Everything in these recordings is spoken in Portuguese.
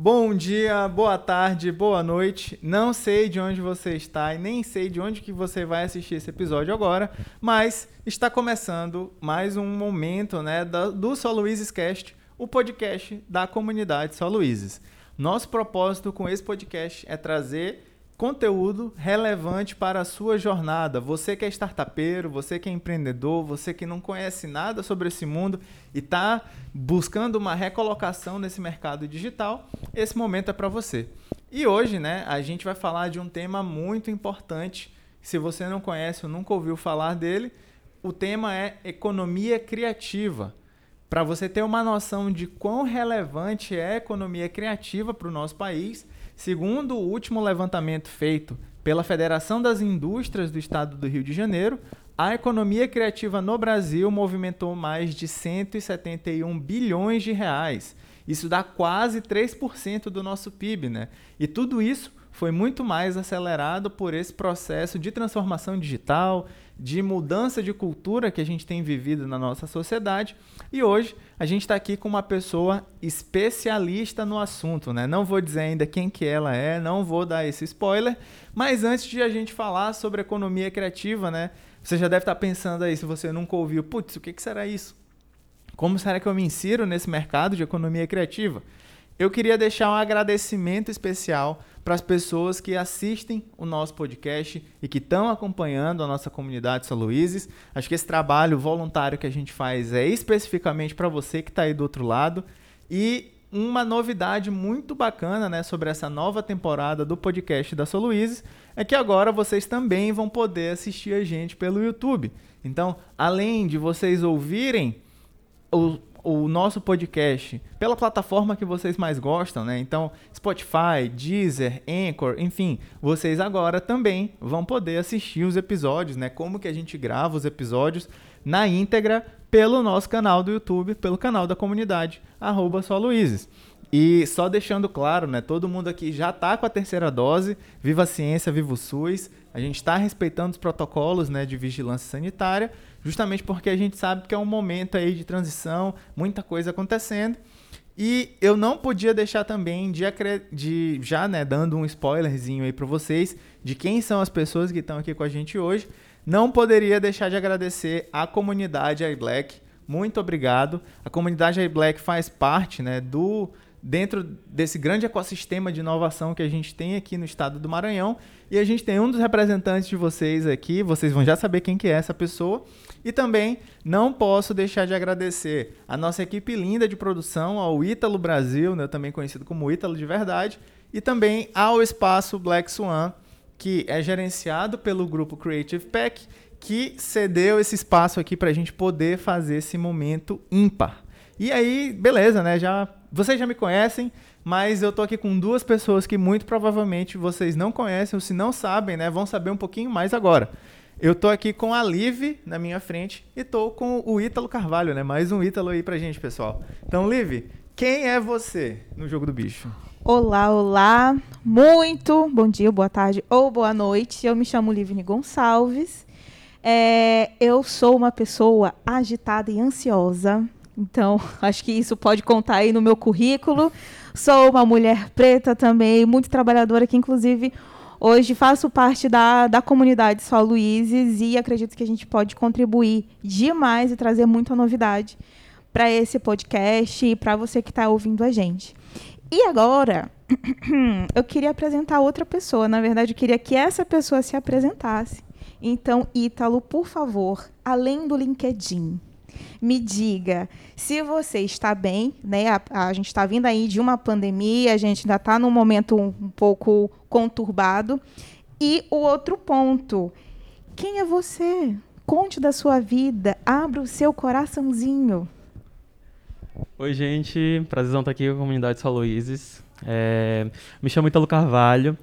Bom dia, boa tarde, boa noite. Não sei de onde você está e nem sei de onde que você vai assistir esse episódio agora, mas está começando mais um momento, né, do Só Luizes Cast, o podcast da comunidade Só Luizes. Nosso propósito com esse podcast é trazer conteúdo relevante para a sua jornada. Você que é startupeiro, você que é empreendedor, você que não conhece nada sobre esse mundo e está buscando uma recolocação nesse mercado digital, esse momento é para você. E hoje, né, a gente vai falar de um tema muito importante. Se você não conhece ou nunca ouviu falar dele, o tema é economia criativa. Para você ter uma noção de quão relevante é a economia criativa para o nosso país, Segundo o último levantamento feito pela Federação das Indústrias do Estado do Rio de Janeiro, a economia criativa no Brasil movimentou mais de 171 bilhões de reais. Isso dá quase 3% do nosso PIB, né? E tudo isso foi muito mais acelerado por esse processo de transformação digital, de mudança de cultura que a gente tem vivido na nossa sociedade. E hoje a gente está aqui com uma pessoa especialista no assunto, né? Não vou dizer ainda quem que ela é, não vou dar esse spoiler, mas antes de a gente falar sobre economia criativa, né? Você já deve estar tá pensando aí, se você nunca ouviu, putz, o que, que será isso? Como será que eu me insiro nesse mercado de economia criativa? Eu queria deixar um agradecimento especial para as pessoas que assistem o nosso podcast e que estão acompanhando a nossa comunidade São Luizes. Acho que esse trabalho voluntário que a gente faz é especificamente para você que está aí do outro lado. E uma novidade muito bacana né, sobre essa nova temporada do podcast da São Luizes é que agora vocês também vão poder assistir a gente pelo YouTube. Então, além de vocês ouvirem o o nosso podcast pela plataforma que vocês mais gostam, né? Então, Spotify, Deezer, Anchor, enfim, vocês agora também vão poder assistir os episódios, né? Como que a gente grava os episódios na íntegra pelo nosso canal do YouTube, pelo canal da comunidade, arroba Luizes. E só deixando claro, né? Todo mundo aqui já está com a terceira dose. Viva a ciência, viva o SUS. A gente está respeitando os protocolos né, de vigilância sanitária justamente porque a gente sabe que é um momento aí de transição, muita coisa acontecendo. E eu não podia deixar também de, de já, né, dando um spoilerzinho aí para vocês de quem são as pessoas que estão aqui com a gente hoje. Não poderia deixar de agradecer a comunidade iBlack. Muito obrigado. A comunidade iBlack faz parte, né, do dentro desse grande ecossistema de inovação que a gente tem aqui no estado do Maranhão. E a gente tem um dos representantes de vocês aqui, vocês vão já saber quem que é essa pessoa. E também não posso deixar de agradecer a nossa equipe linda de produção, ao Ítalo Brasil, né, também conhecido como Ítalo de Verdade, e também ao Espaço Black Swan, que é gerenciado pelo grupo Creative Pack, que cedeu esse espaço aqui para a gente poder fazer esse momento ímpar. E aí, beleza, né? Já vocês já me conhecem, mas eu tô aqui com duas pessoas que muito provavelmente vocês não conhecem, ou se não sabem, né, vão saber um pouquinho mais agora. Eu tô aqui com a Liv na minha frente e tô com o Ítalo Carvalho, né? Mais um Ítalo aí pra gente, pessoal. Então, Liv, quem é você no jogo do bicho? Olá, olá. Muito bom dia, boa tarde ou boa noite. Eu me chamo Livne Gonçalves. É, eu sou uma pessoa agitada e ansiosa. Então, acho que isso pode contar aí no meu currículo. Sou uma mulher preta também, muito trabalhadora, que inclusive hoje faço parte da, da comunidade Sol Luizes e acredito que a gente pode contribuir demais e trazer muita novidade para esse podcast e para você que está ouvindo a gente. E agora, eu queria apresentar outra pessoa. Na verdade, eu queria que essa pessoa se apresentasse. Então, Ítalo, por favor, além do LinkedIn, me diga se você está bem, né? A, a gente está vindo aí de uma pandemia, a gente ainda está num momento um, um pouco conturbado. E o outro ponto, quem é você? Conte da sua vida, abra o seu coraçãozinho. Oi, gente. Prazerzão estar aqui com a comunidade São Luizes. É, me chamo Italo Carvalho.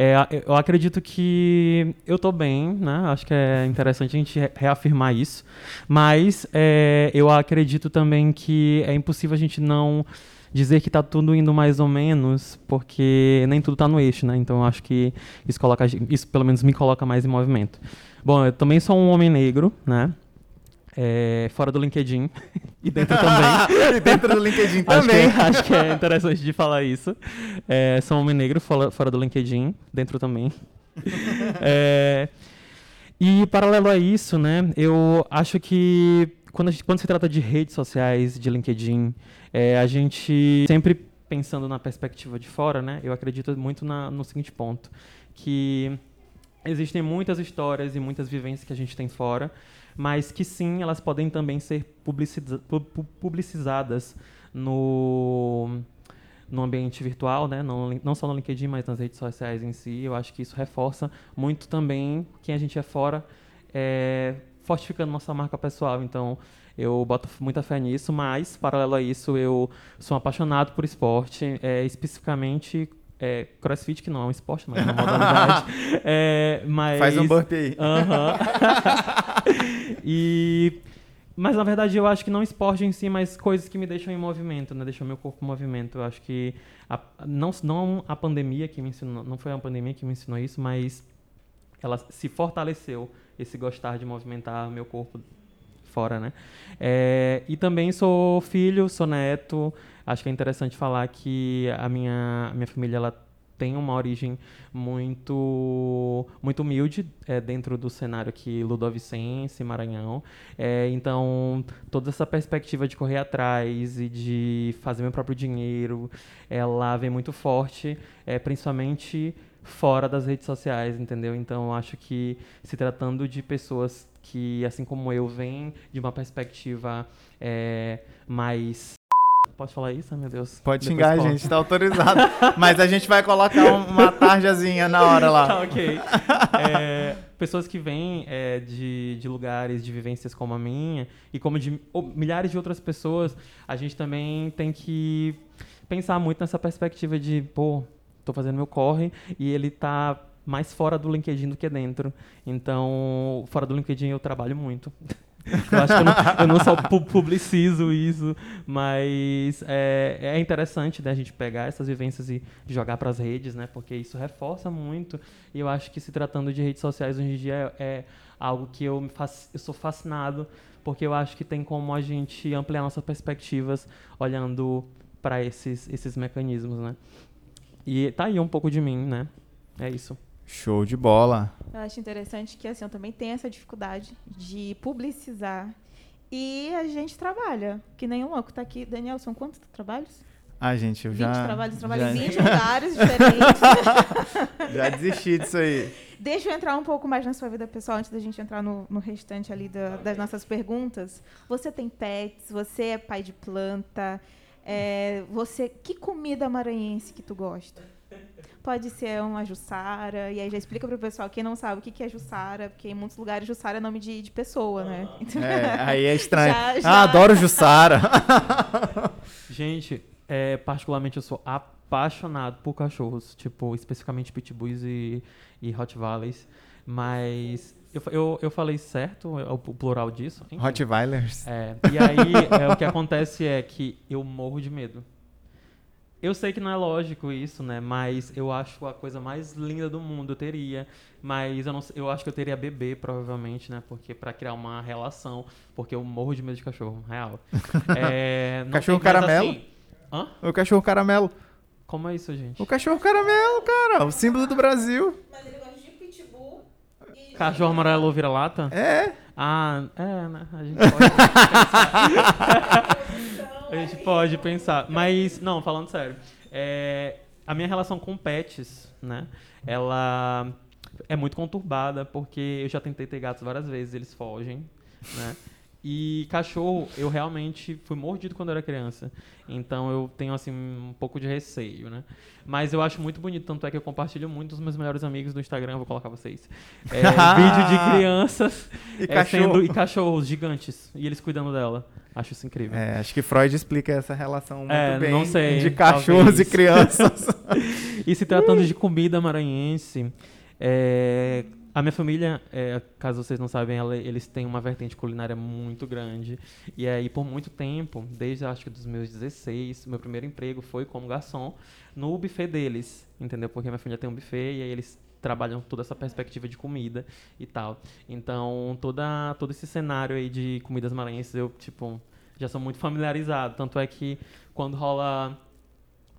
É, eu acredito que eu estou bem, né? Acho que é interessante a gente reafirmar isso. Mas é, eu acredito também que é impossível a gente não dizer que está tudo indo mais ou menos, porque nem tudo está no eixo, né? Então acho que isso coloca, isso pelo menos me coloca mais em movimento. Bom, eu também sou um homem negro, né? É, fora do LinkedIn e dentro também. e dentro do LinkedIn acho também. Que, acho que é interessante de falar isso. É, sou homem negro fora, fora do LinkedIn, dentro também. é, e paralelo a isso, né, eu acho que quando, gente, quando se trata de redes sociais, de LinkedIn, é, a gente sempre pensando na perspectiva de fora, né, eu acredito muito na, no seguinte ponto, que existem muitas histórias e muitas vivências que a gente tem fora, mas que sim, elas podem também ser publiciza publicizadas no, no ambiente virtual, né? não, não só no LinkedIn, mas nas redes sociais em si. Eu acho que isso reforça muito também quem a gente é fora, é, fortificando nossa marca pessoal. Então, eu boto muita fé nisso, mas, paralelo a isso, eu sou apaixonado por esporte, é, especificamente é, crossfit, que não é um esporte, mas é uma modalidade. é, mas... Faz um burp aí. e... Mas, na verdade, eu acho que não esporte em si, mas coisas que me deixam em movimento, né? Deixam meu corpo em movimento. Eu acho que... A, não, não a pandemia que me ensinou... Não foi a pandemia que me ensinou isso, mas ela se fortaleceu, esse gostar de movimentar meu corpo fora, né? É, e também sou filho, sou neto. Acho que é interessante falar que a minha, a minha família ela tem uma origem muito muito humilde é, dentro do cenário aqui ludovicense, Maranhão. É, então, toda essa perspectiva de correr atrás e de fazer meu próprio dinheiro, ela vem muito forte, é, principalmente fora das redes sociais, entendeu? Então, acho que se tratando de pessoas que, assim como eu, vêm de uma perspectiva é, mais Pode falar isso, meu Deus? Pode xingar, a gente, tá autorizado. Mas a gente vai colocar uma tarjazinha na hora lá. Tá, ok. É, pessoas que vêm é, de, de lugares, de vivências como a minha, e como de milhares de outras pessoas, a gente também tem que pensar muito nessa perspectiva de, pô, tô fazendo meu corre, e ele tá mais fora do LinkedIn do que dentro. Então, fora do LinkedIn eu trabalho muito. Eu acho que eu não, eu não só publicizo isso, mas é, é interessante né, a gente pegar essas vivências e jogar para as redes, né? Porque isso reforça muito. E eu acho que se tratando de redes sociais hoje em dia é, é algo que eu, me faço, eu sou fascinado, porque eu acho que tem como a gente ampliar nossas perspectivas olhando para esses, esses mecanismos, né? E tá aí um pouco de mim, né? É isso. Show de bola. Eu acho interessante que assim, eu também tenho essa dificuldade de publicizar. E a gente trabalha, que nem um louco tá aqui. Daniel, são quantos trabalhos? Ah, gente, eu 20 já... trabalhos, trabalho já... em 20 lugares diferentes. já desisti disso aí. Deixa eu entrar um pouco mais na sua vida pessoal, antes da gente entrar no, no restante ali da, das nossas perguntas. Você tem pets, você é pai de planta, é, você... Que comida maranhense que tu gosta? Pode ser uma Jussara, e aí já explica para o pessoal, quem não sabe o que é Jussara, porque em muitos lugares Jussara é nome de, de pessoa, né? Então, é, aí é estranho. Já, já... Ah, adoro Jussara. Gente, é, particularmente eu sou apaixonado por cachorros, tipo, especificamente pitbulls e, e Rottweilers, mas eu, eu, eu falei certo o plural disso? Enfim. Rottweilers. É, e aí é, o que acontece é que eu morro de medo. Eu sei que não é lógico isso, né? Mas eu acho a coisa mais linda do mundo. Eu teria. Mas eu, não, eu acho que eu teria bebê, provavelmente, né? Porque para criar uma relação. Porque eu morro de medo de cachorro, real. É, cachorro tem, caramelo? Assim, hã? O cachorro caramelo. Como é isso, gente? O cachorro caramelo, cara. O símbolo do Brasil. Mas ele gosta de pitbull. E... Cachorro amarelo vira-lata? É. Ah, é, né? A gente pode. a gente pode pensar. Mas, não, falando sério. É, a minha relação com pets, né? Ela é muito conturbada, porque eu já tentei ter gatos várias vezes, eles fogem, né? E cachorro, eu realmente fui mordido quando eu era criança. Então eu tenho assim um pouco de receio, né? Mas eu acho muito bonito, tanto é que eu compartilho muito dos meus melhores amigos no Instagram, vou colocar vocês. É, vídeo de crianças e, é, cachorro. sendo, e cachorros gigantes. E eles cuidando dela. Acho isso incrível. É, acho que Freud explica essa relação muito é, bem não sei, de cachorros talvez. e crianças. e se tratando de comida maranhense, é, a minha família, é, caso vocês não sabem, ela, eles têm uma vertente culinária muito grande. E aí, por muito tempo, desde acho que dos meus 16, meu primeiro emprego foi como garçom no buffet deles, entendeu? Porque minha família tem um buffet e aí eles trabalham toda essa perspectiva de comida e tal. Então, toda, todo esse cenário aí de comidas maranhenses, eu, tipo, já sou muito familiarizado. Tanto é que quando rola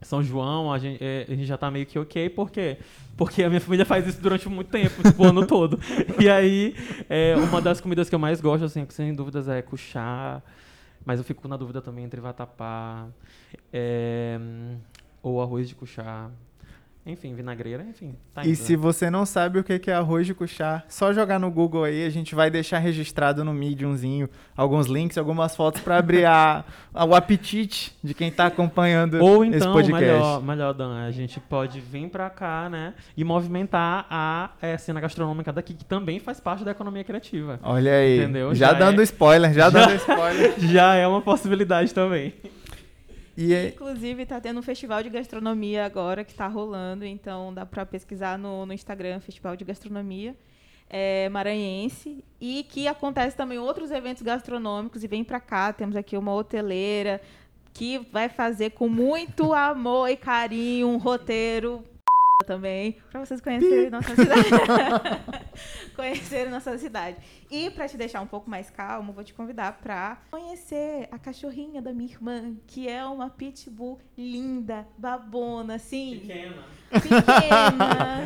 São João, a gente, é, a gente já tá meio que ok, por quê? Porque a minha família faz isso durante muito tempo, tipo, o ano todo. E aí, é, uma das comidas que eu mais gosto, assim, sem dúvidas, é cuchá. Mas eu fico na dúvida também entre vatapá é, ou arroz de cuchá. Enfim, vinagreira, enfim. Tá E se né? você não sabe o que é arroz de cuchá, só jogar no Google aí, a gente vai deixar registrado no Mediumzinho alguns links, algumas fotos para abrir a, o apetite de quem tá acompanhando Ou esse então, podcast. melhor, melhor, Dan, a gente pode vir pra cá, né, e movimentar a eh, cena gastronômica daqui, que também faz parte da economia criativa. Olha aí, Entendeu? já, Já dando é- spoiler, já, Já- dando spoiler. Já é uma possibilidade também. E é- Inclusive, tá tendo um festival de gastronomia agora que tá rolando, então dá para pesquisar no, no Instagram, Festival de Gastronomia é, Maranhense, e que acontece também outros eventos gastronômicos, e vem para cá, temos aqui uma hoteleira que vai fazer com muito amor e carinho um roteiro também, para vocês conhecerem nossa cidade. conhecerem nossa cidade. E para te deixar um pouco mais calmo, vou te convidar para conhecer a cachorrinha da minha irmã, que é uma pitbull linda, babona, assim, Pequena. pequena.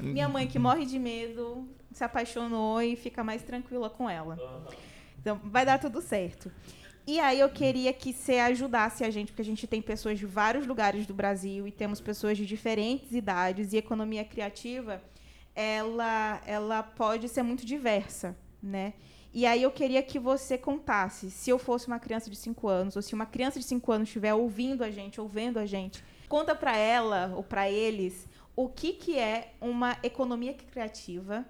minha mãe que morre de medo, se apaixonou e fica mais tranquila com ela. Então, vai dar tudo certo. E aí eu queria que você ajudasse a gente, porque a gente tem pessoas de vários lugares do Brasil e temos pessoas de diferentes idades e economia criativa, ela ela pode ser muito diversa, né? E aí eu queria que você contasse, se eu fosse uma criança de 5 anos ou se uma criança de 5 anos estiver ouvindo a gente, ou vendo a gente, conta para ela ou para eles o que que é uma economia criativa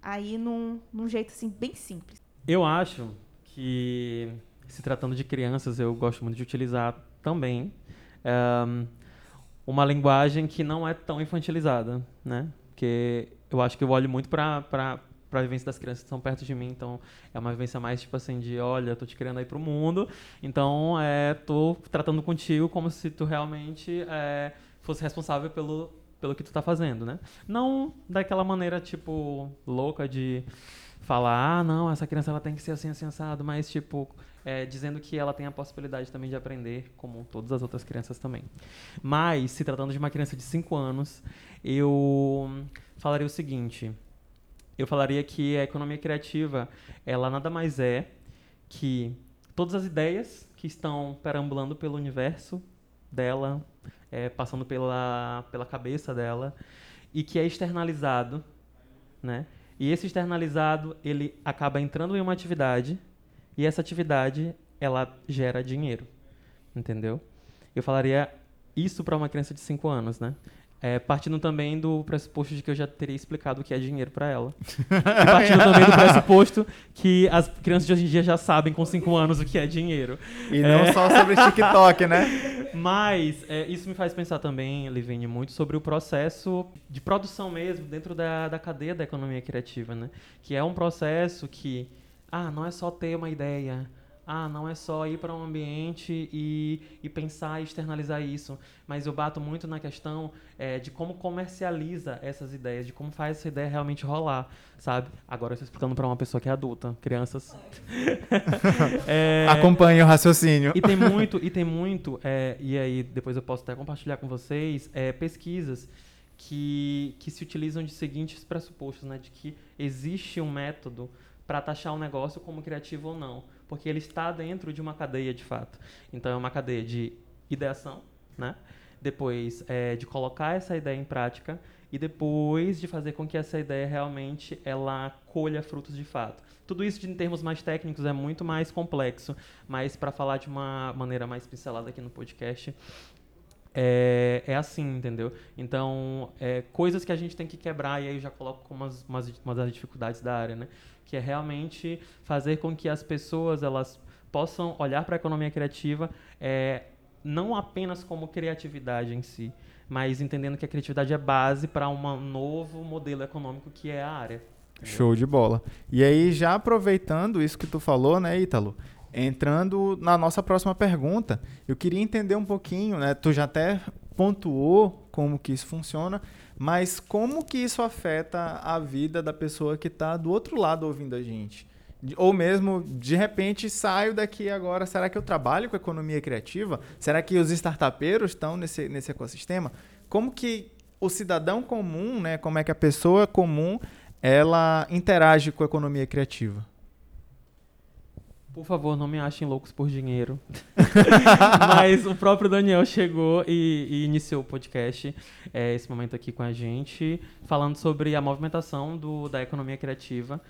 aí num, num jeito assim bem simples. Eu acho que, se tratando de crianças, eu gosto muito de utilizar também ehm, uma linguagem que não é tão infantilizada, né? Porque eu acho que eu olho muito para para a vivência das crianças que estão perto de mim, então é uma vivência mais tipo assim de, olha, tô te criando aí pro mundo, então é, tô tratando contigo como se tu realmente é, fosse responsável pelo pelo que tu tá fazendo, né? Não daquela maneira tipo louca de falar, ah, não, essa criança ela tem que ser assim, assim, assado, mas, tipo, é, dizendo que ela tem a possibilidade também de aprender, como todas as outras crianças também. Mas, se tratando de uma criança de 5 anos, eu falaria o seguinte, eu falaria que a economia criativa, ela nada mais é que todas as ideias que estão perambulando pelo universo dela, é, passando pela, pela cabeça dela, e que é externalizado, né? E esse externalizado, ele acaba entrando em uma atividade e essa atividade, ela gera dinheiro. Entendeu? Eu falaria isso para uma criança de 5 anos, né? É, partindo também do pressuposto de que eu já teria explicado o que é dinheiro para ela. E partindo também do pressuposto que as crianças de hoje em dia já sabem com 5 anos o que é dinheiro. E não É. só sobre TikTok, né? Mas é, isso me faz pensar também, Livine, muito sobre o processo de produção mesmo dentro da, da cadeia da economia criativa, né? Que é um processo que, ah, não é só ter uma ideia, ah, não é só ir para um ambiente e, e pensar e externalizar isso, mas eu bato muito na questão é, de como comercializa essas ideias, de como faz essa ideia realmente rolar, sabe? Agora eu estou explicando para uma pessoa que é adulta, crianças. É, Acompanhe o raciocínio. e tem muito, e tem muito, é, e aí depois eu posso até compartilhar com vocês, é, pesquisas que, que se utilizam de seguintes pressupostos, né? De que existe um método para taxar um negócio como criativo ou não. Porque ele está dentro de uma cadeia de fato. Então é uma cadeia de ideação, né? Depois é, de colocar essa ideia em prática e depois de fazer com que essa ideia realmente ela colha frutos de fato. Tudo isso em termos mais técnicos é muito mais complexo, mas para falar de uma maneira mais pincelada aqui no podcast, é, é assim, entendeu? Então, é, coisas que a gente tem que quebrar, e aí eu já coloco como umas, umas, uma das dificuldades da área, né? Que é realmente fazer com que as pessoas elas possam olhar para a economia criativa é, não apenas como criatividade em si, mas entendendo que a criatividade é base para um novo modelo econômico que é a área. Show de bola. E aí, já aproveitando isso que tu falou, né, Ítalo? Entrando na nossa próxima pergunta, eu queria entender um pouquinho, né? Tu já até pontuou como que isso funciona, Mas como que isso afeta a vida da pessoa que está do outro lado ouvindo a gente? Ou mesmo, de repente, saio daqui agora. Será que eu trabalho com economia criativa? Será que os startupeiros estão nesse, nesse ecossistema? Como que o cidadão comum, né, como é que a pessoa comum, ela interage com a economia criativa? Por favor, não me achem loucos por dinheiro. Mas o próprio Daniel chegou e, e iniciou o podcast, é, esse momento aqui com a gente, falando sobre a movimentação do, da economia criativa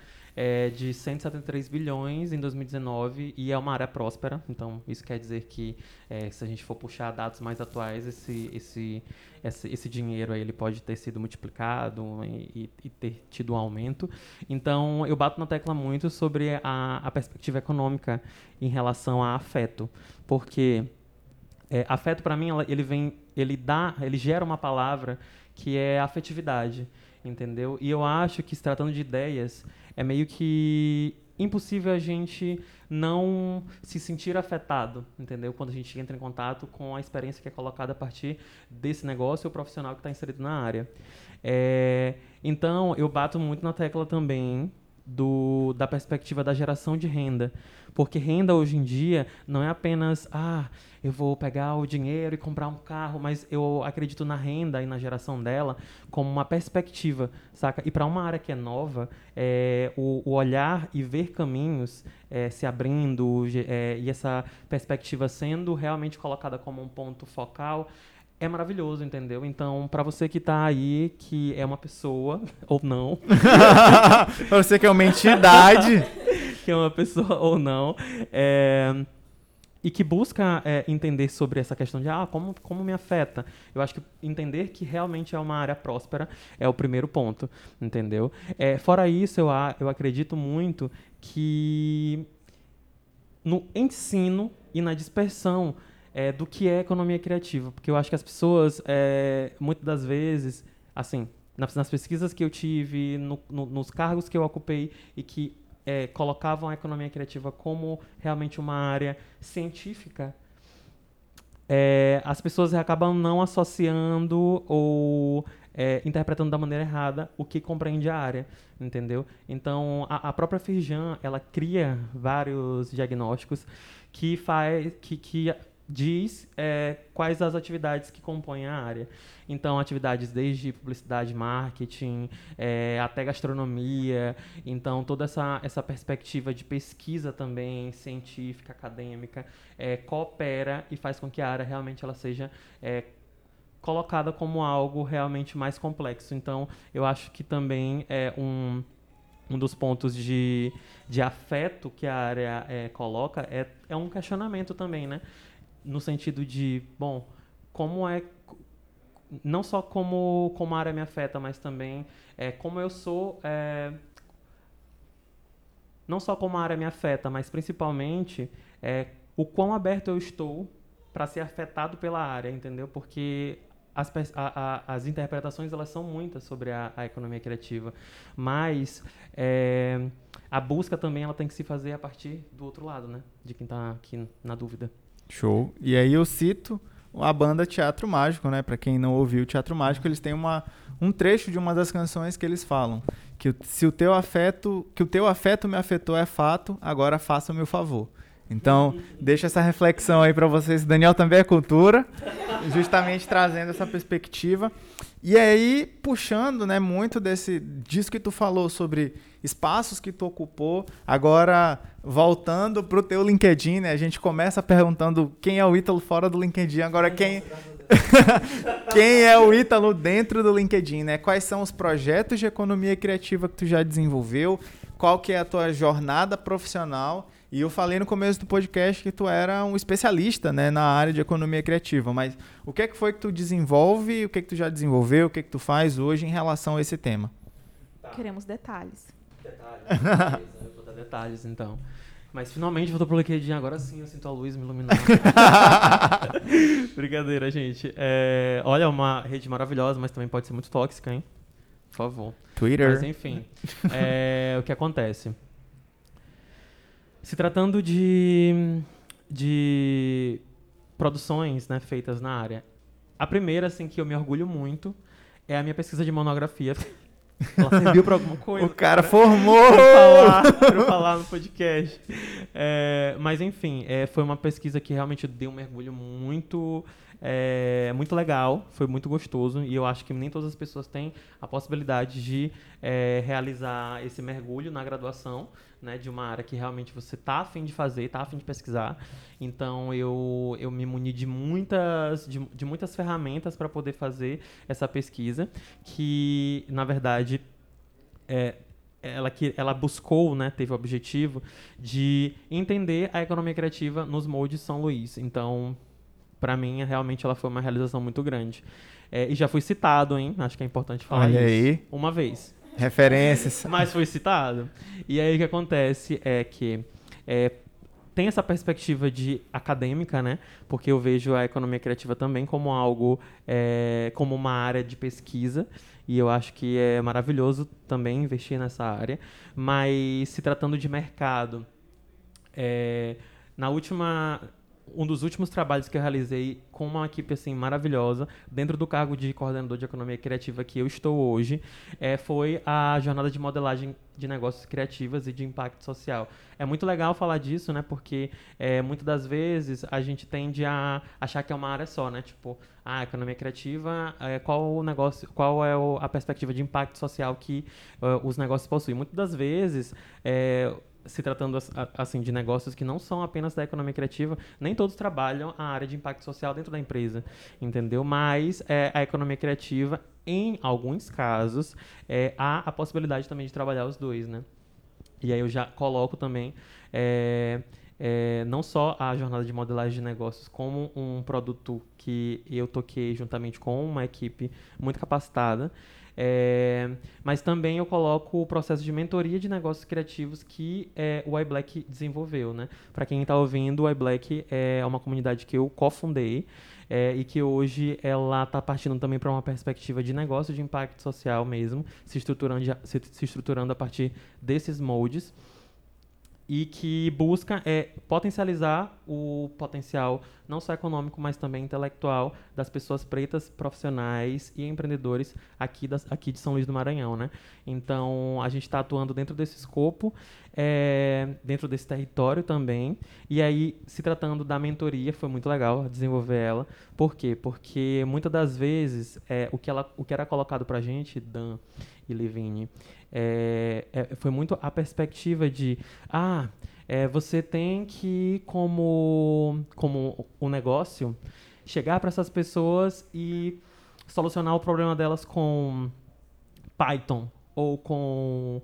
é de 173 bilhões em 2019 e é uma área próspera. Então, isso quer dizer que, é, se a gente for puxar dados mais atuais, esse, esse, esse, esse dinheiro aí, ele pode ter sido multiplicado e, e, ter tido um aumento. Então, eu bato na tecla muito sobre a, a perspectiva econômica em relação a afeto, porque é, afeto para mim ele vem, ele dá, ele gera uma palavra que é afetividade, entendeu? E eu acho que se tratando de ideias é meio que impossível a gente não se sentir afetado, entendeu? Quando a gente entra em contato com a experiência que é colocada a partir desse negócio ou profissional que está inserido na área. É, então, eu bato muito na tecla também do, da perspectiva da geração de renda. Porque renda hoje em dia não é apenas, ah, eu vou pegar o dinheiro e comprar um carro, mas eu acredito na renda e na geração dela como uma perspectiva, saca? E para uma área que é nova, é, o, o, olhar e ver caminhos é, se abrindo é, e essa perspectiva sendo realmente colocada como um ponto focal é maravilhoso, entendeu? Então, para você que tá aí, que é uma pessoa, ou não. pra você que é uma entidade. que é uma pessoa ou não. É, e que busca é, entender sobre essa questão de ah, como, como me afeta. Eu acho que entender que realmente é uma área próspera é o primeiro ponto, entendeu? É, fora isso, eu, eu acredito muito que no ensino e na dispersão é, do que é economia criativa, porque eu acho que as pessoas, muitas das vezes, assim, nas, nas pesquisas que eu tive, no, no, nos cargos que eu ocupei e que é, colocavam a economia criativa como realmente uma área científica, é, as pessoas acabam não associando ou é, interpretando da maneira errada o que compreende a área, entendeu? Então, a, a própria Firjan, ela cria vários diagnósticos que faz que, que diz é, quais as atividades que compõem a área. Então, atividades desde publicidade, marketing, é, até gastronomia. Então, toda essa, essa perspectiva de pesquisa também, científica, acadêmica, é, coopera e faz com que a área realmente ela seja é, colocada como algo realmente mais complexo. Então, eu acho que também é um um dos pontos de, de afeto que a área é, coloca é, é um questionamento também, né? No sentido de, bom, como é não só como como a área me afeta, mas também é, como eu sou é, não só como a área me afeta, mas principalmente é, o quão aberto eu estou para ser afetado pela área, entendeu? Porque as, a, a, as interpretações elas são muitas sobre a, a economia criativa, mas é, a busca também ela tem que se fazer a partir do outro lado, né? De quem está aqui na dúvida. Show. E aí eu cito a banda Teatro Mágico, né? Para quem não ouviu Teatro Mágico, eles têm uma, um trecho de uma das canções que eles falam que se o teu afeto, que o teu afeto me afetou é fato, agora faça o meu favor. Então, deixa essa reflexão aí para vocês. Daniel também é cultura, justamente trazendo essa perspectiva. E aí, puxando, né, muito desse disso que tu falou sobre espaços que tu ocupou, agora voltando pro teu LinkedIn, né? A gente começa perguntando quem é o Ítalo fora do LinkedIn, agora quem quem é o Ítalo dentro do LinkedIn, né? Quais são os projetos de economia criativa que tu já desenvolveu? Qual que é a tua jornada profissional? E eu falei no começo do podcast que tu era um especialista né, na área de economia criativa, mas o que é que foi que tu desenvolve, o que é que tu já desenvolveu, o que é que tu faz hoje em relação a esse tema? Tá. Queremos detalhes. Detalhes, eu vou dar detalhes então. Mas finalmente voltou pro LinkedIn, agora sim eu sinto a luz me iluminando. Brincadeira, gente. É, olha, uma rede maravilhosa, mas também pode ser muito tóxica, hein? Por favor. Twitter. Mas enfim, é, o que acontece? Se tratando de, de produções né, feitas na área, a primeira assim, que eu me orgulho muito é a minha pesquisa de monografia. Ela serviu para alguma coisa. O cara formou! pra falar, pra eu falar no podcast. É, mas enfim, é, foi uma pesquisa que realmente deu um mergulho muito, é, muito legal, foi muito gostoso e eu acho que nem todas as pessoas têm a possibilidade de é, realizar esse mergulho na graduação, né, de uma área que realmente você tá afim de fazer, tá afim de pesquisar. Então eu, eu me muni de muitas, de, de muitas ferramentas para poder fazer essa pesquisa, que na verdade é, ela, que, ela buscou, né, teve o objetivo de entender a economia criativa nos moldes São Luís. Então, para mim, realmente ela foi uma realização muito grande. É, e já fui citado, hein? Acho que é importante falar Olha isso. aí. Uma vez. Referências. Mas foi citado. E aí o que acontece é que é, tem essa perspectiva de acadêmica, né? Porque eu vejo a economia criativa também como algo, é, como uma área de pesquisa. E eu acho que é maravilhoso também investir nessa área. Mas se tratando de mercado, é, na última um dos últimos trabalhos que eu realizei com uma equipe assim maravilhosa dentro do cargo de coordenador de economia criativa que eu estou hoje é, foi a jornada de modelagem de negócios criativas e de impacto social. É muito legal falar disso né porque é, muitas das vezes a gente tende a achar que é uma área só né tipo a economia criativa é, qual o negócio qual é o, a perspectiva de impacto social que uh, os negócios possuem. Muitas das vezes é, se tratando assim de negócios que não são apenas da economia criativa, nem todos trabalham a área de impacto social dentro da empresa, entendeu? Mas é, a economia criativa, em alguns casos, é, há a possibilidade também de trabalhar os dois, né? E aí eu já coloco também é, é, não só a jornada de modelagem de negócios como um produto que eu toquei juntamente com uma equipe muito capacitada, é, mas também eu coloco o processo de mentoria de negócios criativos que é, o iBlack desenvolveu. Né? Para quem está ouvindo, o iBlack é uma comunidade que eu cofundei é, e que hoje ela está partindo também para uma perspectiva de negócio de impacto social mesmo, se estruturando, se, se estruturando a partir desses moldes e que busca é, potencializar o potencial não só econômico, mas também intelectual das pessoas pretas, profissionais e empreendedores aqui, das, aqui de São Luís do Maranhão. Né? Então, a gente está atuando dentro desse escopo, é, dentro desse território também. E aí, se tratando da mentoria, foi muito legal desenvolver ela. Por quê? Porque muitas das vezes é, o, que ela, o que era colocado para a gente, Dan e Levine, é, é, foi muito a perspectiva de ah é, você tem que como como um negócio chegar para essas pessoas e solucionar o problema delas com Python ou com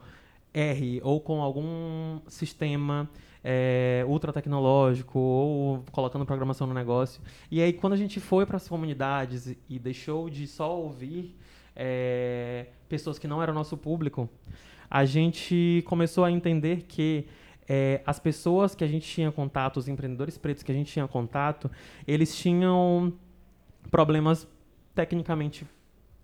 R ou com algum sistema é, ultra tecnológico ou colocando programação no negócio. E aí, quando a gente foi para as comunidades e, deixou de só ouvir é, pessoas que não eram nosso público, a gente começou a entender que é, as pessoas que a gente tinha contato, os empreendedores pretos que a gente tinha contato, eles tinham problemas tecnicamente,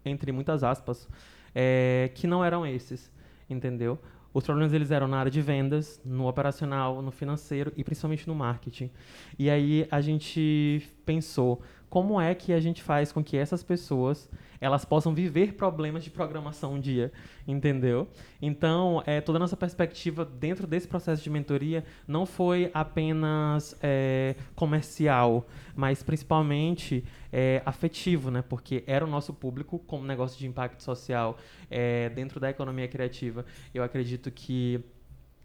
entre muitas aspas, é, que não eram esses, entendeu? Os problemas eles eram na área de vendas, no operacional, no financeiro e principalmente no marketing. E aí a gente pensou como é que a gente faz com que essas pessoas elas possam viver problemas de programação um dia, entendeu? Então, é, toda a nossa perspectiva dentro desse processo de mentoria não foi apenas é, comercial, mas principalmente é, afetivo, né? Porque era o nosso público como negócio de impacto social é, dentro da economia criativa. Eu acredito que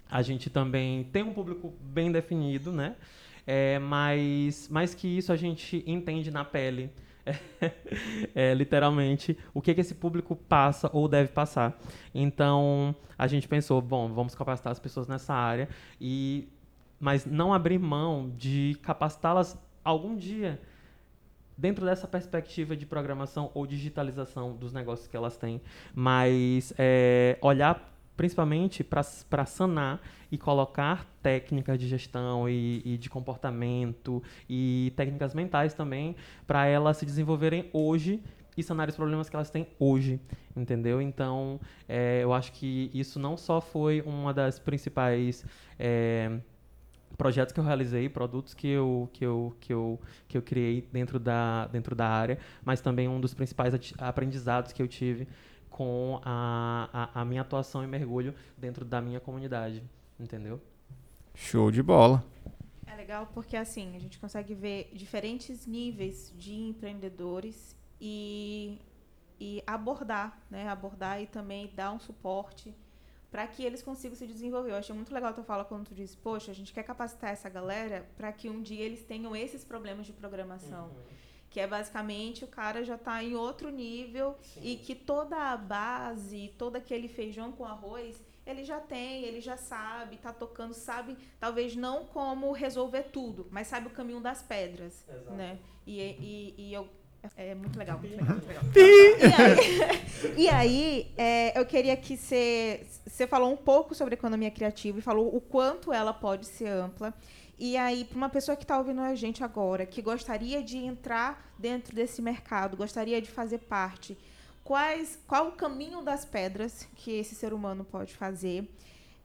a gente também tem um público bem definido, né? É, mas mais que isso a gente entende na pele é, literalmente o que, que esse público passa ou deve passar. Então a gente pensou, bom, vamos capacitar as pessoas nessa área e mas não abrir mão de capacitá-las algum dia dentro dessa perspectiva de programação ou digitalização dos negócios que elas têm, mas é, olhar principalmente para sanar e colocar técnicas de gestão e, e de comportamento e técnicas mentais também para elas se desenvolverem hoje e sanar os problemas que elas têm hoje, entendeu? Então, é, eu acho que isso não só foi uma das principais é, projetos que eu realizei, produtos que eu, que eu, que eu, que eu criei dentro da, dentro da área, mas também um dos principais aprendizados que eu tive com a, a, a minha atuação e mergulho dentro da minha comunidade, entendeu? Show de bola. É legal porque assim a gente consegue ver diferentes níveis de empreendedores e, e abordar, né? Abordar e também dar um suporte para que eles consigam se desenvolver. Eu achei muito legal a tua fala quando tu disse, poxa, a gente quer capacitar essa galera para que um dia eles tenham esses problemas de programação. Uhum. Que é basicamente o cara já está em outro nível Sim. e que toda a base, todo aquele feijão com arroz, ele já tem, ele já sabe, está tocando, sabe, talvez não como resolver tudo, mas sabe o caminho das pedras, Exato. né? E, e, e eu é muito legal, muito legal, muito legal. e aí, e aí é, eu queria que você. Você falou um pouco sobre economia criativa e falou o quanto ela pode ser ampla. E aí, para uma pessoa que está ouvindo a gente agora, que gostaria de entrar dentro desse mercado, gostaria de fazer parte, quais, qual o caminho das pedras que esse ser humano pode fazer?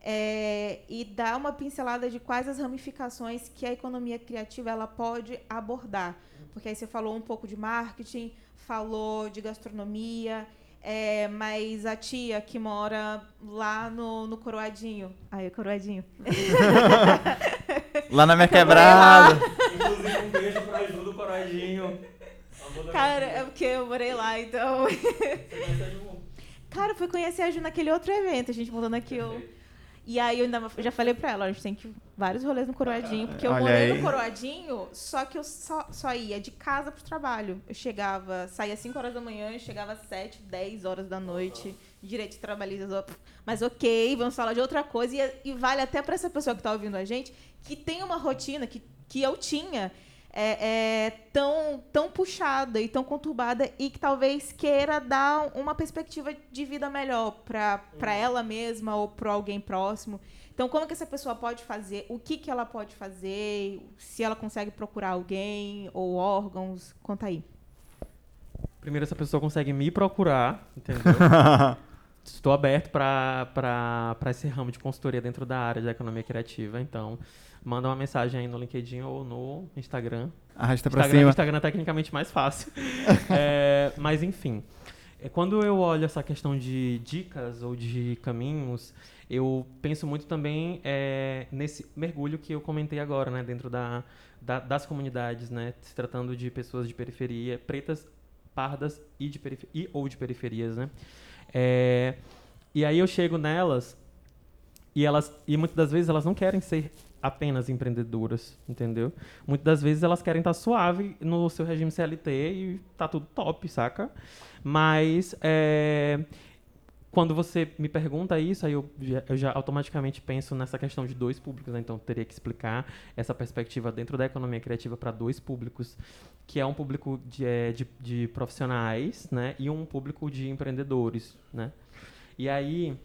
É, e dar uma pincelada de quais as ramificações que a economia criativa ela pode abordar. Porque aí você falou um pouco de marketing, falou de gastronomia, é, mas a tia que mora lá no, no Coroadinho. Aí, Coroadinho. lá na minha quebrada. Inclusive, um beijo pra Ju do Coroadinho. Cara, é porque eu morei lá, então. Cara, eu fui conhecer a Ju naquele outro evento, a gente mudando aqui o. E aí eu ainda já falei pra ela, a gente tem que vários rolês no Coroadinho, porque eu Olha morei aí. no Coroadinho, só que eu só, só ia de casa pro trabalho. Eu chegava, saía 5 horas da manhã, chegava às 7, 10 horas da noite, direito de trabalhista. Mas ok, vamos falar de outra coisa. E, e vale até para essa pessoa que tá ouvindo a gente, que tem uma rotina que, que eu tinha, é, é, tão, tão puxada e tão conturbada e que talvez queira dar uma perspectiva de vida melhor para uhum. ela mesma ou para alguém próximo. Então, como que essa pessoa pode fazer? O que, que ela pode fazer? Se ela consegue procurar alguém ou órgãos? Conta aí. Primeiro, essa pessoa consegue me procurar, entendeu? Estou aberto para esse ramo de consultoria dentro da área de economia criativa, então manda uma mensagem aí no LinkedIn ou no Instagram. Arrasta Instagram, cima. Instagram é tecnicamente mais fácil. é, mas enfim, é, quando eu olho essa questão de dicas ou de caminhos, eu penso muito também é, nesse mergulho que eu comentei agora, né, dentro da, da, das comunidades, né, se tratando de pessoas de periferia, pretas, pardas e, de e ou de periferias, né. É, e aí eu chego nelas e elas e muitas das vezes elas não querem ser apenas empreendedoras, entendeu? Muitas das vezes elas querem estar suave no seu regime CLT e tá tudo top, saca? Mas é, quando você me pergunta isso, aí eu já, eu já, automaticamente penso nessa questão de dois públicos, né? então teria que explicar essa perspectiva dentro da economia criativa para dois públicos, que é um público de, é, de, de profissionais, né, e um público de empreendedores, né. E aí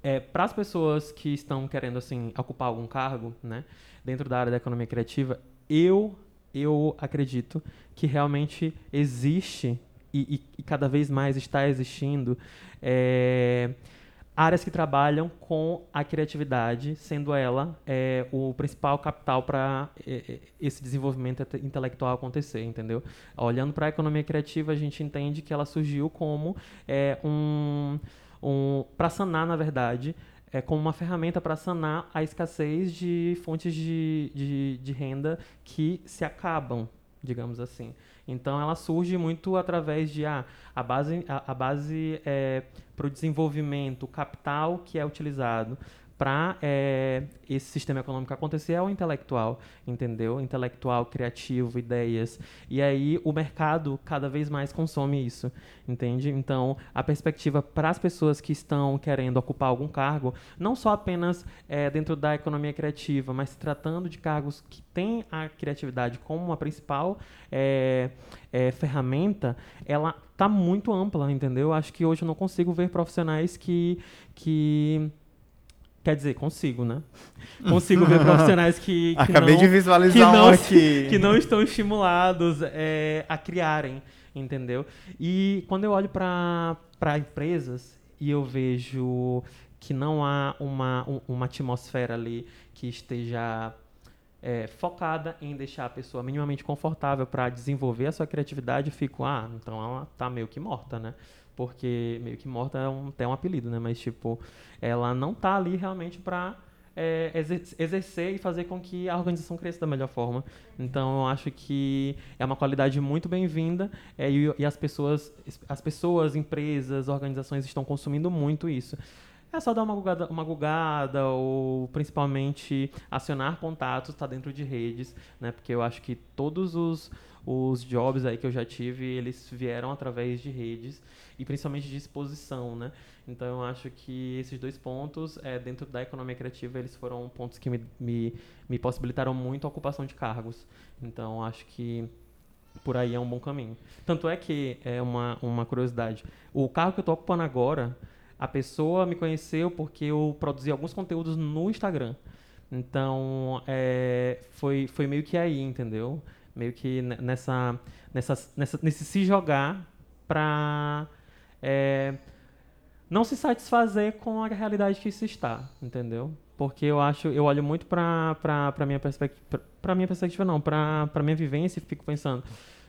é, para as pessoas que estão querendo assim ocupar algum cargo, né, dentro da área da economia criativa, eu eu acredito que realmente existe e, e, e cada vez mais está existindo é, áreas que trabalham com a criatividade, sendo ela é, o principal capital para é, é, esse desenvolvimento intelectual acontecer, entendeu? Olhando para a economia criativa, a gente entende que ela surgiu como é, um um, para sanar, na verdade, é como uma ferramenta para sanar a escassez de fontes de, de, de, renda que se acabam, digamos assim. Então, ela surge muito através de ah, a base, a, a base é, para o desenvolvimento, o capital que é utilizado para é, esse sistema econômico acontecer é o intelectual, entendeu? Intelectual, criativo, ideias. E aí o mercado cada vez mais consome isso, entende? Então, a perspectiva para as pessoas que estão querendo ocupar algum cargo, não só apenas é, dentro da economia criativa, mas tratando de cargos que têm a criatividade como uma principal é, ferramenta, ela está muito ampla, entendeu? Acho que hoje eu não consigo ver profissionais que, que Quer dizer, consigo, né? Consigo ver profissionais que, que Acabei não, de visualizar que não, um aqui. que não estão estimulados é, a criarem, entendeu? E quando eu olho para empresas e eu vejo que não há uma, um, uma atmosfera ali que esteja é, focada em deixar a pessoa minimamente confortável para desenvolver a sua criatividade, eu fico, ah, então ela tá meio que morta, né? Porque meio que morta é um, até um apelido, né? Mas, tipo, ela não tá ali realmente para é, exercer e fazer com que a organização cresça da melhor forma. Então, eu acho que é uma qualidade muito bem-vinda é, e, e, as pessoas, as pessoas, empresas, organizações estão consumindo muito isso. É só dar uma gugada, uma gugada ou principalmente acionar contatos, está dentro de redes, né? Porque eu acho que todos os, os jobs aí que eu já tive, eles vieram através de redes e principalmente de exposição, né? Então eu acho que esses dois pontos, é, dentro da economia criativa, eles foram pontos que me, me, me possibilitaram muito a ocupação de cargos. Então acho que por aí é um bom caminho. Tanto é que, é uma, uma curiosidade, o cargo que eu estou ocupando agora, a pessoa me conheceu porque eu produzi alguns conteúdos no Instagram. Então, é, foi, foi meio que aí, entendeu? Meio que nessa, nessa, nessa nesse se jogar para é, não se satisfazer com a realidade que se está, entendeu? Porque eu acho, eu olho muito para para minha perspectiva, para minha perspectiva não, para para minha vivência e fico pensando,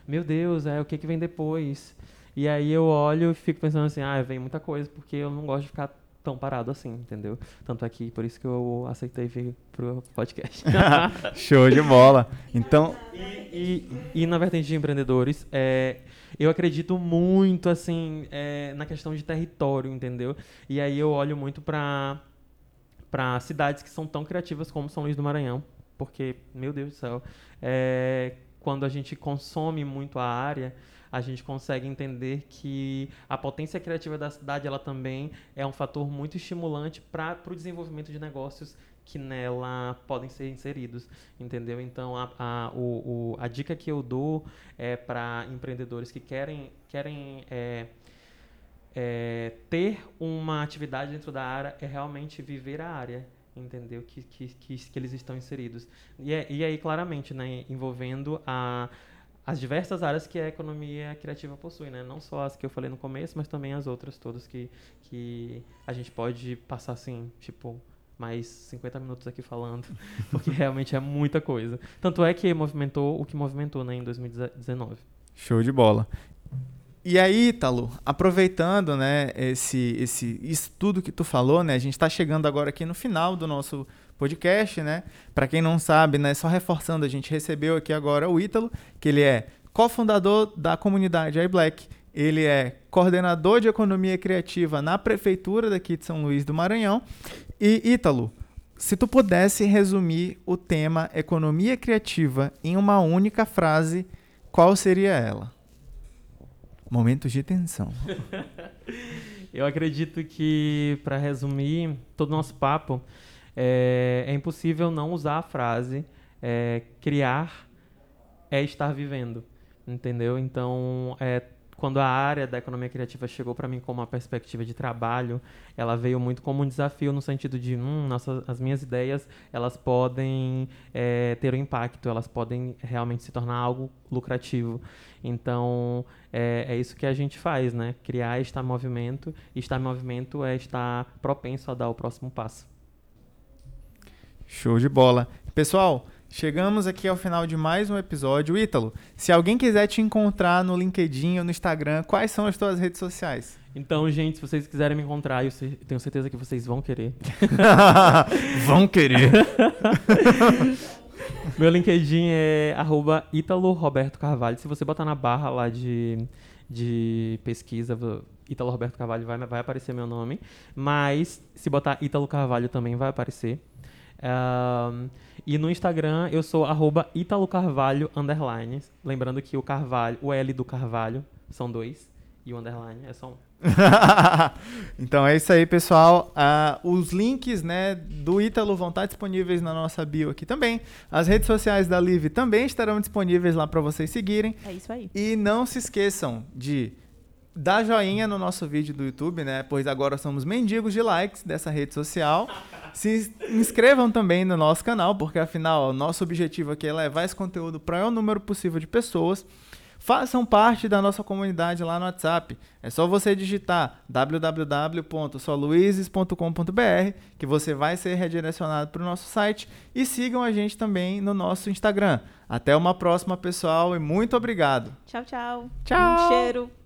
meu Deus, é o que que vem depois? E aí eu olho e fico pensando assim, ah, vem muita coisa, porque eu não gosto de ficar tão parado assim, entendeu? Tanto aqui, por isso que eu aceitei vir pro podcast. Show de bola. Então. E, e, e, na vertente de empreendedores, é, eu acredito muito assim é, na questão de território, entendeu? E aí eu olho muito para para cidades que são tão criativas como São Luís do Maranhão, porque meu Deus do céu, é, quando a gente consome muito a área a gente consegue entender que a potência criativa da cidade ela também é um fator muito estimulante para o desenvolvimento de negócios que nela podem ser inseridos, entendeu? Então, a, a, o, o, a dica que eu dou é para empreendedores que querem, querem é, é, ter uma atividade dentro da área é realmente viver a área, entendeu? Que, que, que, que eles estão inseridos. E, é, e aí, claramente, né, envolvendo a as diversas áreas que a economia criativa possui, né? Não só as que eu falei no começo, mas também as outras todas que, que a gente pode passar, assim, tipo, mais 50 minutos aqui falando, porque realmente é muita coisa. Tanto é que movimentou o que movimentou, né, em 2019. Show de bola. E aí, Ítalo, aproveitando, né, esse, esse, isso tudo que tu falou, né, a gente está chegando agora aqui no final do nosso podcast, né? Para quem não sabe, né, só reforçando, a gente recebeu aqui agora o Ítalo, que ele é cofundador da comunidade iBlack, ele é coordenador de economia criativa na prefeitura daqui de São Luís do Maranhão. E Ítalo, se tu pudesse resumir o tema economia criativa em uma única frase, qual seria ela? Momentos de tensão. Eu acredito que, para resumir todo o nosso papo, é, é impossível não usar a frase é, criar é estar vivendo, entendeu? Então, é, quando a área da economia criativa chegou para mim como uma perspectiva de trabalho, ela veio muito como um desafio no sentido de, hum, nossa, as minhas ideias elas podem é, ter um impacto, elas podem realmente se tornar algo lucrativo. Então é, é, isso que a gente faz, né? Criar estar em movimento, e estar em movimento é estar propenso a dar o próximo passo. Show de bola. Pessoal, chegamos aqui ao final de mais um episódio. Ítalo, se alguém quiser te encontrar no LinkedIn ou no Instagram, quais são as tuas redes sociais? Então, gente, se vocês quiserem me encontrar, eu tenho certeza que vocês vão querer. vão querer. Meu LinkedIn é arroba Ítalo Roberto Carvalho. Se você botar na barra lá de, de pesquisa, Ítalo Roberto Carvalho vai, vai aparecer meu nome. Mas se botar Ítalo Carvalho também vai aparecer. Um, e no Instagram eu sou arroba Italo Carvalho underline. Lembrando que o Carvalho, o L do Carvalho são dois e o underline é só um. então é isso aí, pessoal. Uh, os links né, do Ítalo vão estar disponíveis na nossa bio aqui também. As redes sociais da Live também estarão disponíveis lá para vocês seguirem. É isso aí. E não se esqueçam de dar joinha no nosso vídeo do YouTube, né? Pois agora somos mendigos de likes dessa rede social. Se inscrevam também no nosso canal, porque afinal, o nosso objetivo aqui é levar esse conteúdo para o maior número possível de pessoas. façam parte da nossa comunidade lá no WhatsApp. É só você digitar www.soluizes.com.br que você vai ser redirecionado para o nosso site e sigam a gente também no nosso Instagram. Até uma próxima, pessoal, e muito obrigado. Tchau, tchau. Tchau. Um cheiro.